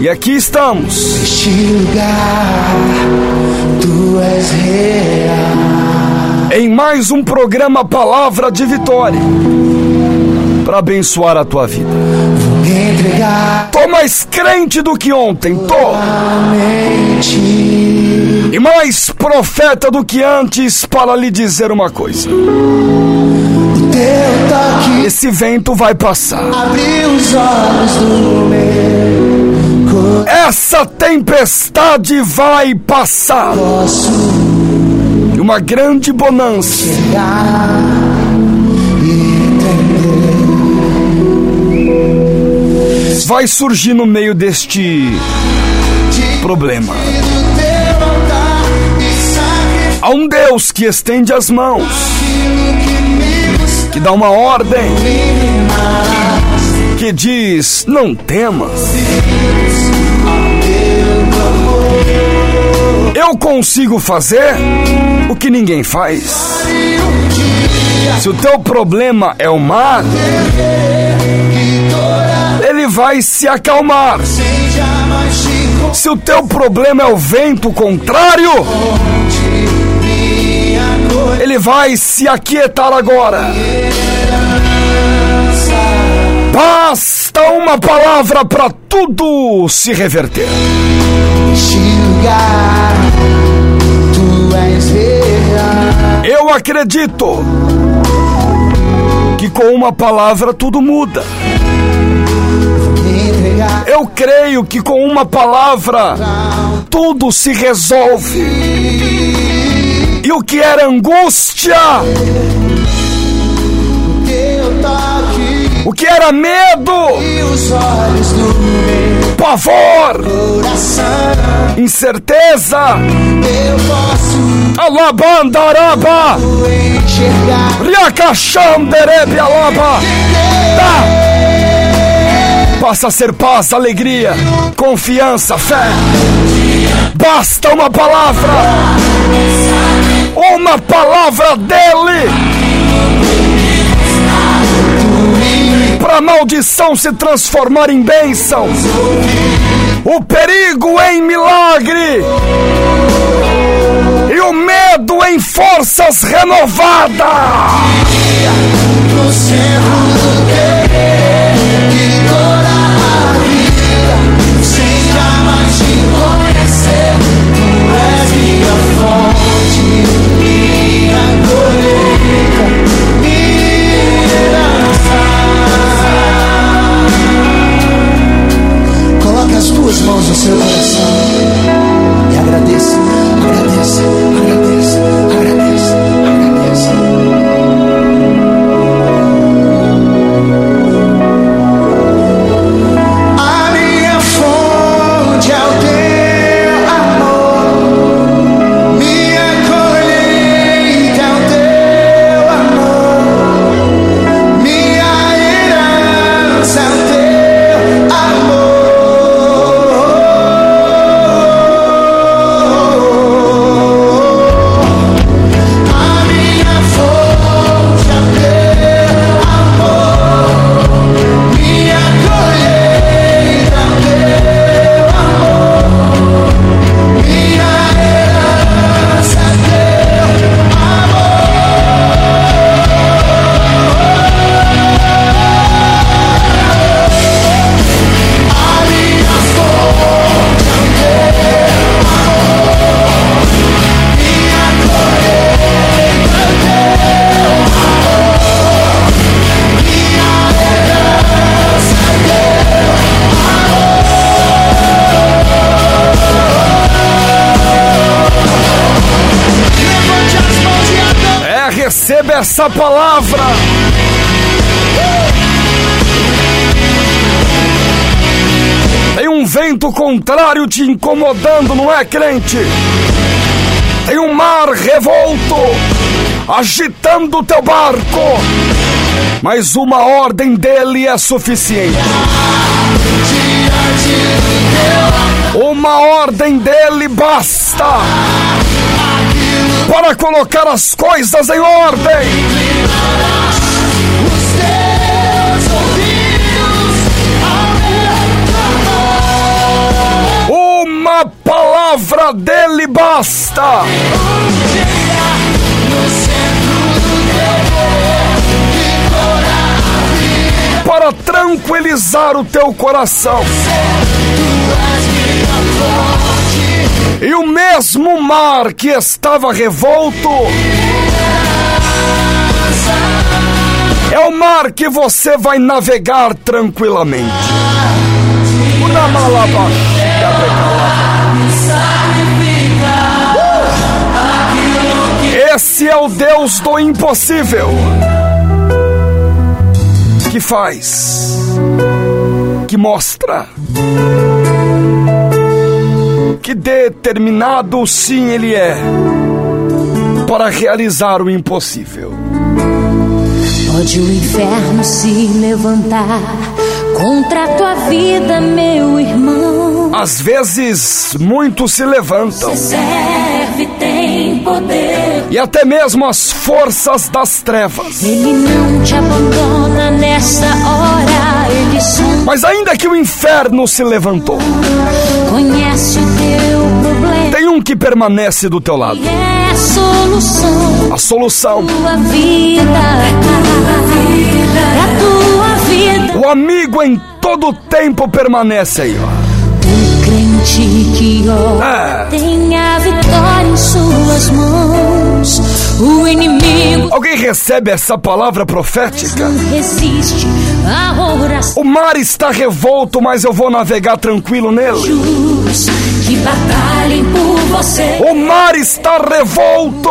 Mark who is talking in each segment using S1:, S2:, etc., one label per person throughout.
S1: E aqui estamos.
S2: Neste lugar, tu és real.
S1: Em mais um programa Palavra de Vitória. Para abençoar a tua vida. Tô mais crente do que ontem, tô. E mais profeta do que antes para lhe dizer uma coisa. Esse vento vai passar.
S2: abriu os olhos do meu.
S1: Essa tempestade vai passar. E uma grande bonança vai surgir no meio deste problema. Há um Deus que estende as mãos,
S2: que
S1: dá uma ordem. Que diz: não temas. Eu consigo fazer o que ninguém faz. Se o teu problema é o mar, ele vai se acalmar. Se o teu problema é o vento contrário, ele vai se aquietar agora. Basta uma palavra para tudo se reverter.
S2: Tu és.
S1: Eu acredito que com uma palavra tudo muda. Eu creio que com uma palavra tudo se resolve. E o que era angústia, o que era medo, pavor, incerteza, alabandaraba, riacachanderebe alaba. Tá. Passa a ser paz, alegria, confiança, fé. Basta uma palavra, uma palavra dele. Para maldição se transformar em bênção, o perigo em milagre e o medo em forças renovadas.
S2: Coloque as tuas mãos no seu coração
S1: receba essa palavra. Tem um vento contrário te incomodando, não é, crente? Tem um mar revolto agitando o teu barco. Mas uma ordem dele é suficiente. Uma ordem dele basta para colocar as coisas em ordem.
S2: Clamor.
S1: palavra dele basta. Para tranquilizar o teu coração. E o mesmo mar que estava revolto é o mar que você vai navegar tranquilamente. Esse é o Deus do impossível. Que faz, que mostra, que determinado sim Ele é para realizar o impossível.
S3: Pode o inferno se levantar contra a tua vida, meu irmão.
S1: Às vezes, muitos se levantam.
S3: Se serve, tem poder.
S1: E até mesmo as forças das trevas.
S3: Ele não te abandona nessa hora. Ele só
S1: Mas ainda que o inferno se levantou,
S3: conhece o teu problema.
S1: tem um que permanece do teu lado.
S3: E é a solução.
S1: A solução.
S3: Tua vida, pra tua vida.
S1: O amigo em todo tempo permanece aí, ó.
S3: Crente que ora
S1: É.
S3: tem a vitória em suas mãos. O inimigo
S1: Alguém recebe essa palavra profética?
S3: resiste à oração.
S1: O mar está revolto, mas eu vou navegar tranquilo nele.
S3: Que batalhem por você.
S1: O mar está revolto,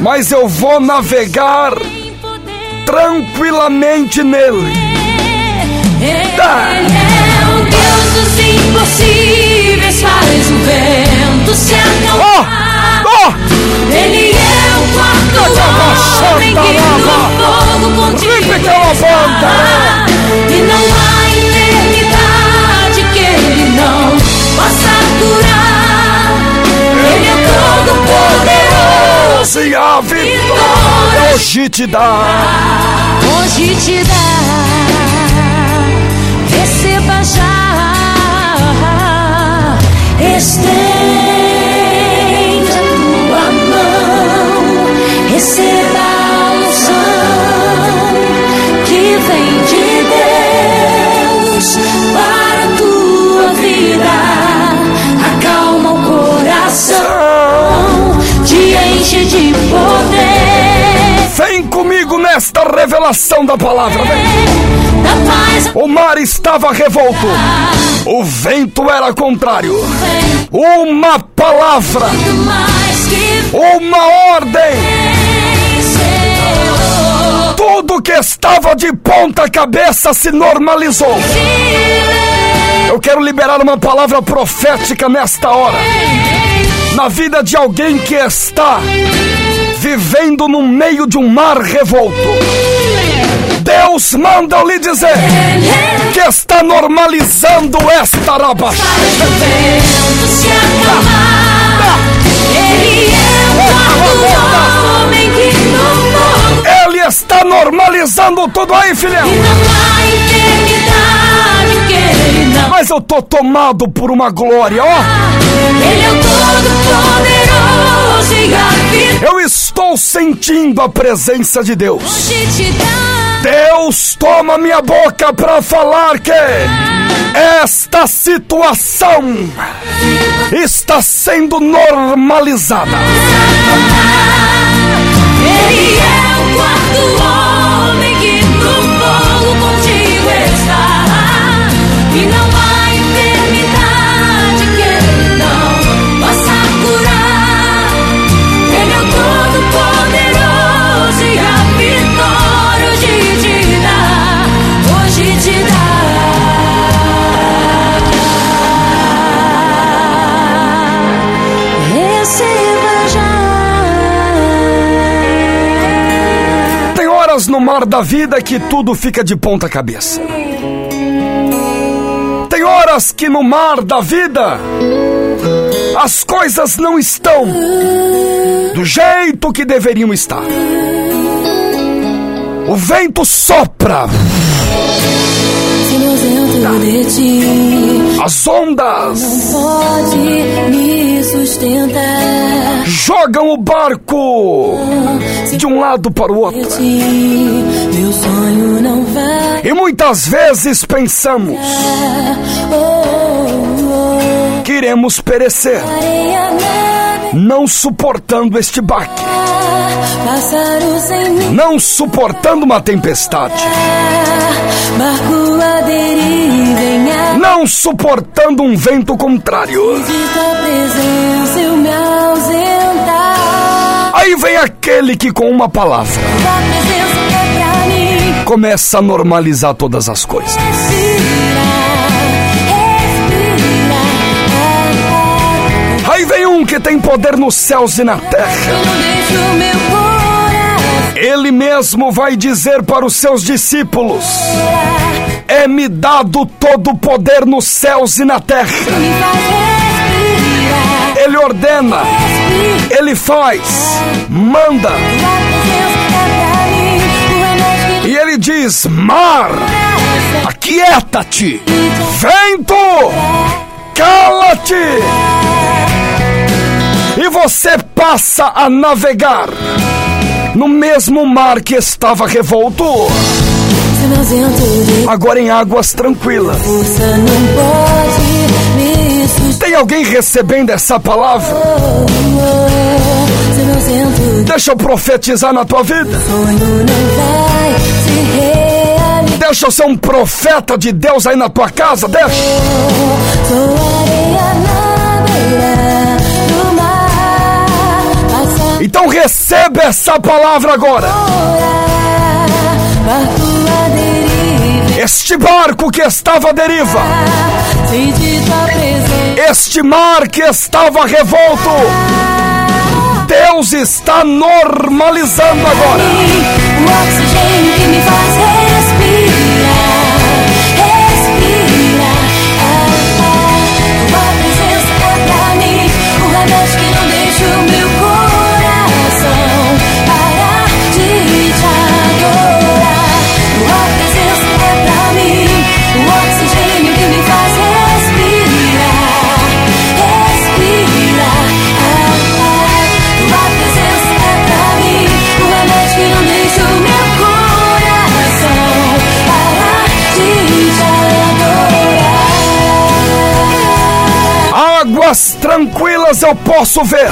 S1: mas eu vou navegar tranquilamente nele.
S3: Ele
S1: Tá.
S3: Impossíveis. Faz o vento se acalmar.
S1: Ó,
S3: Ele é o quarto homem que no fogo contigo está. E não há enfermidade que ele não possa curar. Ele é todo poderoso.
S1: se a vitória hoje te dá.
S3: Hoje te
S1: da palavra. O mar estava revolto, o vento era contrário. Uma palavra, uma ordem, tudo que estava de ponta cabeça se normalizou. Eu quero liberar uma palavra profética nesta hora, na vida de alguém que está vivendo no meio de um mar revolto. Deus manda lhe dizer que está normalizando esta rabacha.
S3: Faz o vento se acalmar. Ele é o homem que
S1: Ele está normalizando tudo aí, filhão.
S3: não há enfermidade que ele não.
S1: Mas eu tô tomado por uma glória, ó.
S3: Ele é o todo-poderoso e a vida
S1: Eu estou sentindo a presença de Deus. Deus toma minha boca para falar que esta situação está sendo normalizada.
S3: No
S1: mar da vida que tudo fica de ponta cabeça. Tem horas que no mar da vida as coisas não estão do jeito que deveriam estar. O vento sopra, As ondas
S3: pode me sustentar.
S1: jogam o barco de um lado para o outro. E muitas vezes pensamos
S3: Oh, oh,
S1: que iremos perecer,
S3: oh. Neve,
S1: não suportando este baque, não suportando uma tempestade, não suportando um vento contrário. Aí vem aquele que com uma palavra
S3: é
S1: começa a normalizar todas as coisas. Poder nos céus e na terra. Ele mesmo vai dizer para os seus discípulos: É-me dado todo o poder nos céus e na terra. Ele ordena, ele faz, manda. E ele diz: Mar, aquieta-te. Vento, cala-te. E você passa a navegar no mesmo mar que estava revolto, agora em águas tranquilas. Tem alguém recebendo essa palavra? Deixa eu profetizar na tua vida. Deixa eu ser um profeta de Deus aí na tua casa. Deixa. Então receba essa palavra agora.
S3: a.
S1: Este barco que estava à deriva, este mar que estava revolto, Deus está normalizando agora.
S3: O oxigênio que me faz respirar. Ah, ah. Tua presença é pra mim, o remédio que não deixa o meu
S1: tranquilas eu posso ver.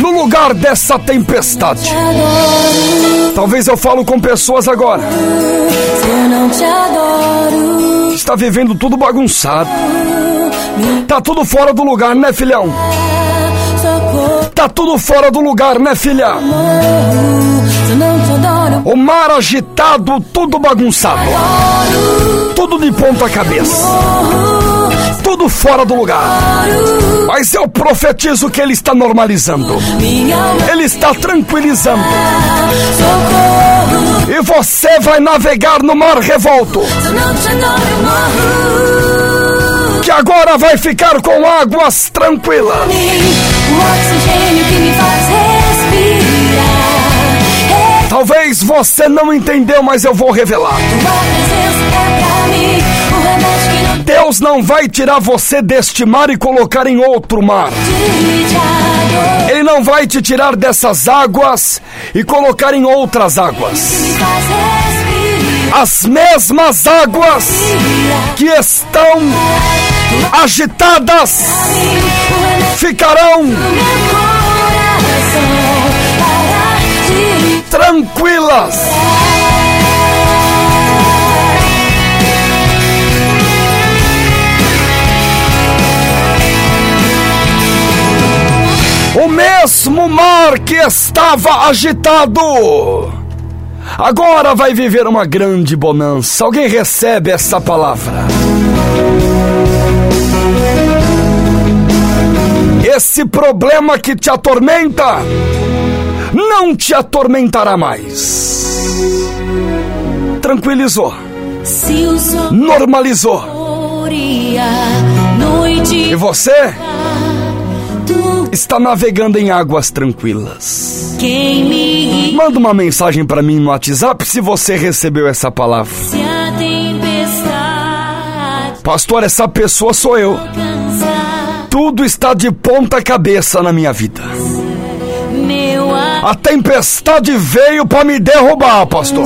S1: No lugar dessa tempestade. Talvez eu falo com pessoas agora. Está vivendo tudo bagunçado. Tá tudo fora do lugar, né, filhão? Tá tudo fora do lugar, né, filha? O mar agitado, tudo bagunçado. Tudo de ponta cabeça. Tudo fora do lugar. Mas eu profetizo que ele está normalizando. Ele está tranquilizando. E você vai navegar no mar revolto. Que agora vai ficar com águas tranquilas. Talvez você não entendeu, mas eu vou revelar.
S3: Tua presença é pra mim, o remédio que
S1: Deus não vai tirar você deste mar e colocar em outro mar. Ele não vai te tirar dessas águas e colocar em outras águas. As mesmas águas que estão agitadas ficarão tranquilas. O mesmo mar que estava agitado. Agora vai viver uma grande bonança. Alguém recebe essa palavra? Esse problema que te atormenta não te atormentará mais. Tranquilizou, normalizou. E você está navegando em águas tranquilas. Manda uma mensagem para mim no WhatsApp se você recebeu essa palavra.
S3: se a tempestade
S1: Pastor, essa pessoa sou eu. Tudo está de ponta cabeça na minha vida. A tempestade veio para me derrubar, pastor.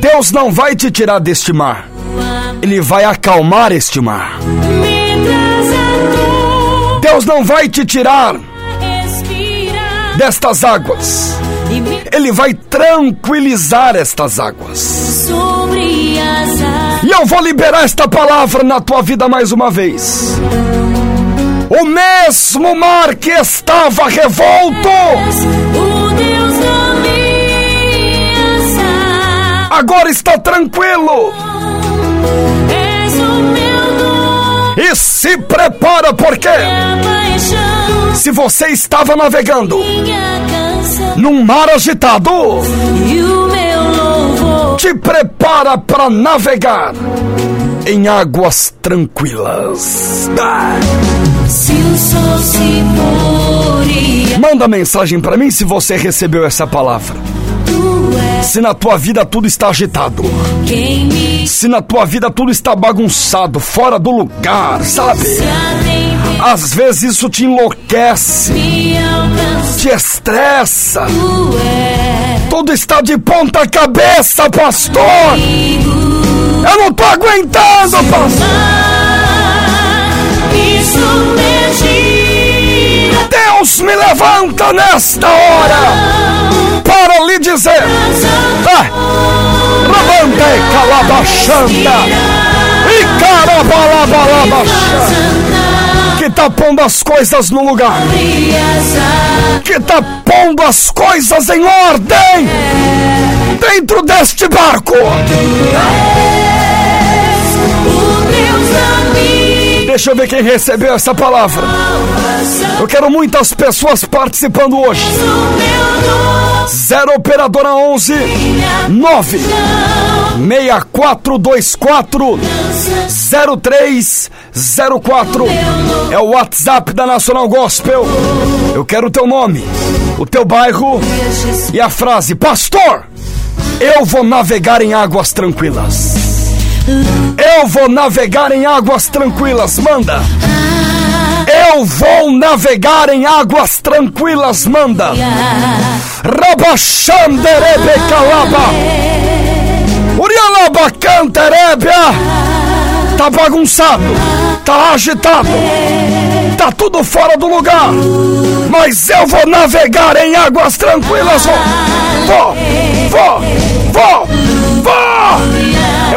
S1: Deus não vai te tirar deste mar. Ele vai acalmar este mar. Deus não vai te tirar destas águas. Ele vai tranquilizar estas águas. E eu vou liberar esta palavra na tua vida mais uma vez. O mesmo mar que estava revolto, agora está tranquilo. Prepara, porque se você estava navegando num mar agitado, te prepara para navegar em águas tranquilas. Ah.
S3: Se o sol se pôr
S1: Manda mensagem para mim se você recebeu essa palavra. Se na tua vida tudo está agitado, se na tua vida tudo está bagunçado, fora do lugar, sabe? Às vezes isso te enlouquece, te estressa.
S3: És
S1: Tudo está de ponta cabeça, pastor. Eu não tô aguentando, pastor. Deus me levanta nesta hora para lhe dizer: ah, Rabande calabachanda e carabalabalabachanda. Que tá pondo as coisas no lugar, que tá pondo as coisas em ordem. Dentro deste barco. Deixa eu ver quem recebeu essa palavra. Eu quero muitas pessoas participando hoje. 0 operadora 11 9 6424 0304 é o WhatsApp da Nacional Gospel. Eu quero o teu nome, o teu bairro e a frase: Pastor, eu vou navegar em águas tranquilas. Eu vou navegar em águas tranquilas. Manda. Eu vou navegar em águas tranquilas. Manda. Rabachanderebe calaba. Urialaba canterebia. Tá bagunçado. Tá agitado. Tá tudo fora do lugar. Mas eu vou navegar em águas tranquilas. Vou. Vou. Vou. Vou. Vou.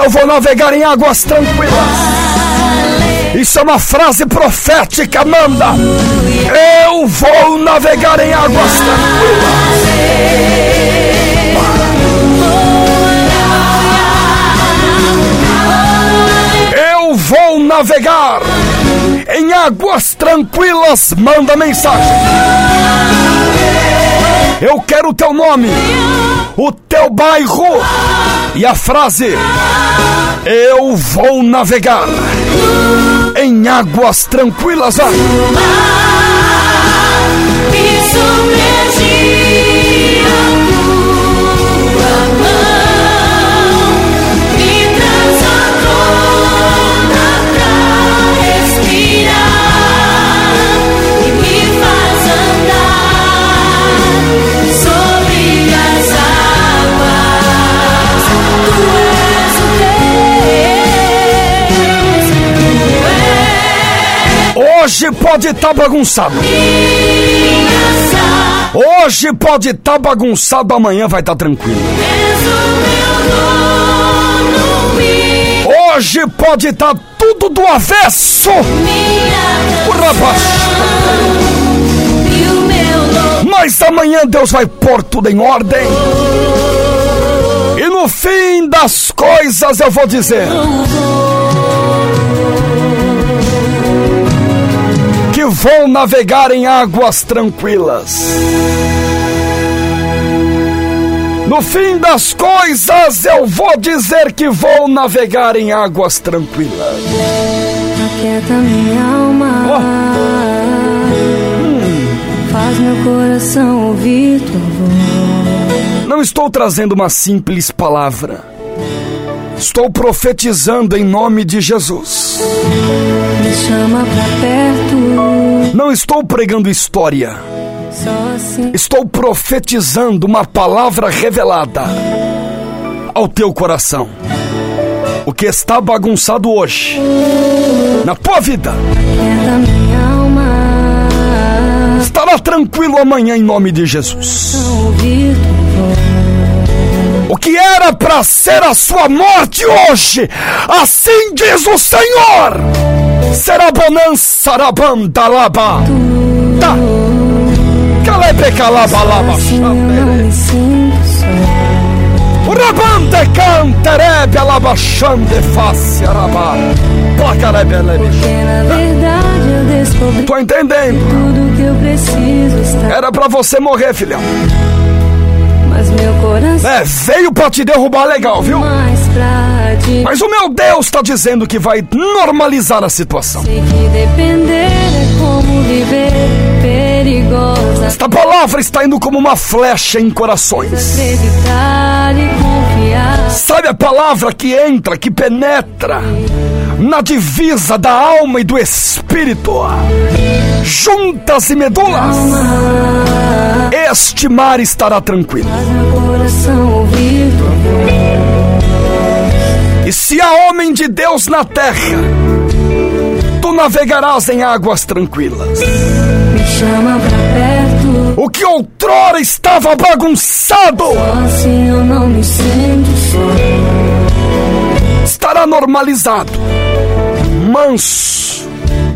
S1: Eu vou navegar em águas tranquilas. Isso é uma frase profética, manda. Eu vou navegar em águas tranquilas. Eu vou navegar em águas tranquilas. Manda mensagem. Eu quero o teu nome, o teu bairro e a frase: Eu vou navegar em águas tranquilas. Ah,
S3: Me submergir
S1: Hoje pode estar bagunçado.
S3: minha salvação.
S1: Hoje pode estar bagunçado, amanhã vai estar tranquilo.
S3: És o meu dono, minha
S1: Hoje pode estar tudo do avesso. Rapaz. Mas amanhã Deus vai pôr tudo em ordem. E no fim das coisas eu vou dizer que vou navegar em águas tranquilas. No fim das coisas eu vou dizer que vou navegar em águas tranquilas.
S4: Aquieta minha alma. Faz meu coração ouvir tua voz.
S1: Não estou trazendo uma simples palavra. Estou profetizando em nome de Jesus.
S4: Me chama pra perto.
S1: Não estou pregando história.
S4: Assim
S1: Estou profetizando uma palavra revelada ao teu coração. O que está bagunçado hoje na tua vida
S4: alma.
S1: estará tranquilo amanhã em nome de Jesus. O que era para ser a sua morte hoje, assim diz o Senhor. Será bonança, rabandalaba. Tá. Calebecalabalaba. Rabante canterebe alabaxande face araba. Placarebelebe.
S4: Porque na verdade eu descobri
S1: Tô entendendo.
S4: tudo que eu preciso estar.
S1: Era pra você morrer, filhão.
S4: Mas meu coração
S1: É, veio pra te derrubar legal, viu?
S4: ti.
S1: Mas o meu Deus tá dizendo que vai normalizar a situação.
S4: Sei que depender é como viver perigosa.
S1: Esta palavra está indo como uma flecha em corações.
S4: Acreditar e.
S1: Sabe a palavra que entra, que penetra na divisa da alma e do espírito? Juntas e medulas. Este mar estará tranquilo. E se há homem de Deus na terra, tu navegarás em águas tranquilas.
S4: Me chama pra perto.
S1: O que outrora estava bagunçado
S4: Assim eu não me sinto só.
S1: estará normalizado. Manso,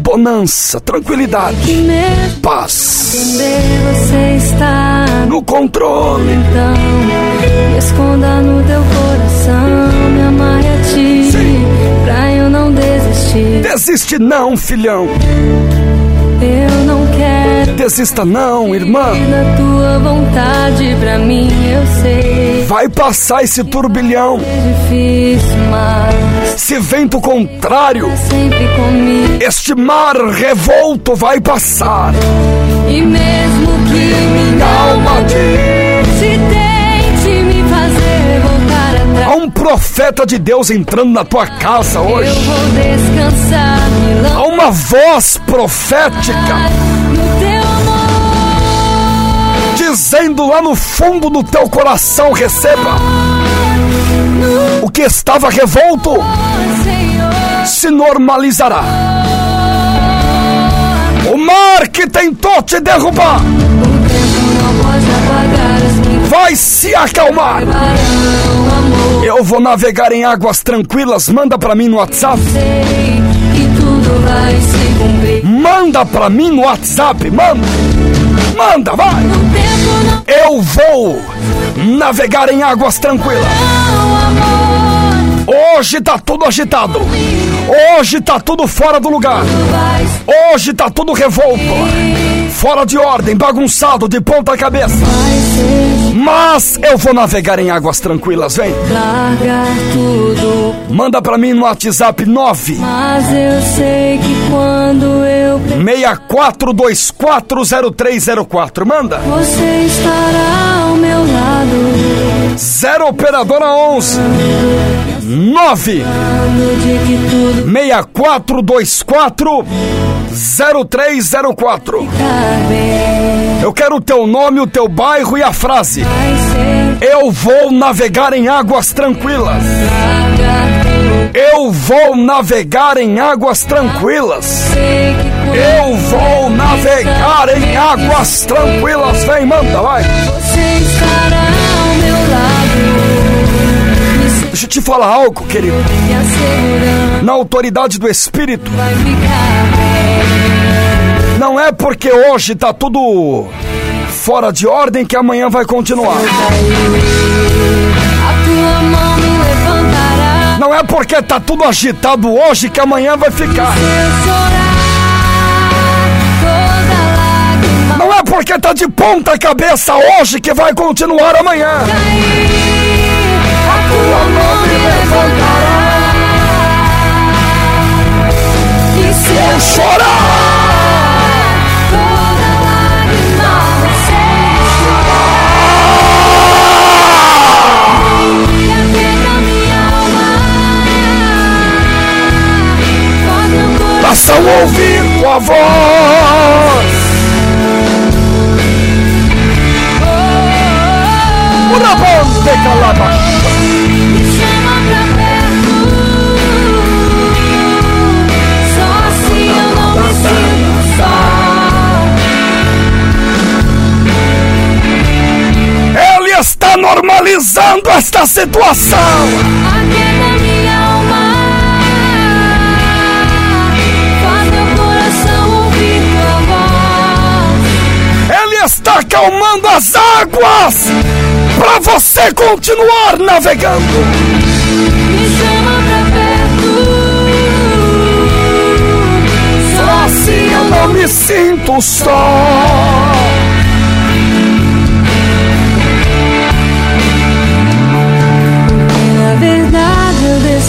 S1: bonança, tranquilidade,
S4: mesmo
S1: paz.
S4: entender você está
S1: No controle.
S4: então Me esconda no teu coração Me amarre a ti Pra eu não desistir
S1: Desiste não, filhão.
S4: Eu não quero
S1: Desista não, irmã.
S4: Da tua vontade pra mim eu sei
S1: Vai passar esse turbilhão.
S4: É difícil, mas
S1: Esse vento contrário,
S4: sempre comigo
S1: este mar revolto vai passar.
S4: E mesmo que minha alma se
S1: um profeta de Deus entrando na tua casa hoje. Há uma voz profética dizendo lá no fundo do teu coração: receba. O que estava revolto
S4: Senhor
S1: se normalizará. O mar que tentou te derrubar Vai se acalmar. Eu vou navegar em águas tranquilas. Manda pra mim no WhatsApp. Manda pra mim no WhatsApp. Manda. Manda, vai. Eu vou navegar em águas tranquilas. Hoje tá tudo agitado. Hoje tá tudo fora do lugar. Hoje tá tudo revolto. Fora de ordem, bagunçado de ponta cabeça. Mas eu vou navegar em águas tranquilas, vem. Manda pra mim no WhatsApp 9
S4: Mas eu sei que quando eu pre-
S1: 64240304. Manda.
S4: você estará ao meu lado
S1: 0 operadora 11 9
S4: No dia que tudo
S1: 6424 0304.
S4: tá bem
S1: Eu quero o teu nome, o teu bairro e a frase. Eu vou navegar em águas tranquilas. Eu vou navegar em águas tranquilas. Eu vou navegar em águas tranquilas. Vem, manda, vai.
S4: você estará ao meu lado
S1: Deixa eu te falar algo, querido. Na autoridade do Espírito, não é porque hoje tá tudo fora de ordem que amanhã vai continuar. Não é porque tá tudo agitado hoje que amanhã vai ficar. Não é porque tá de ponta cabeça hoje que vai continuar amanhã.
S4: Cair A tua mão me levantará
S1: normalizando esta situação.
S4: Alma.
S1: Ele está acalmando as águas para você continuar navegando.
S4: Me chama pra perto. Só assim Eu
S1: não me sinto só.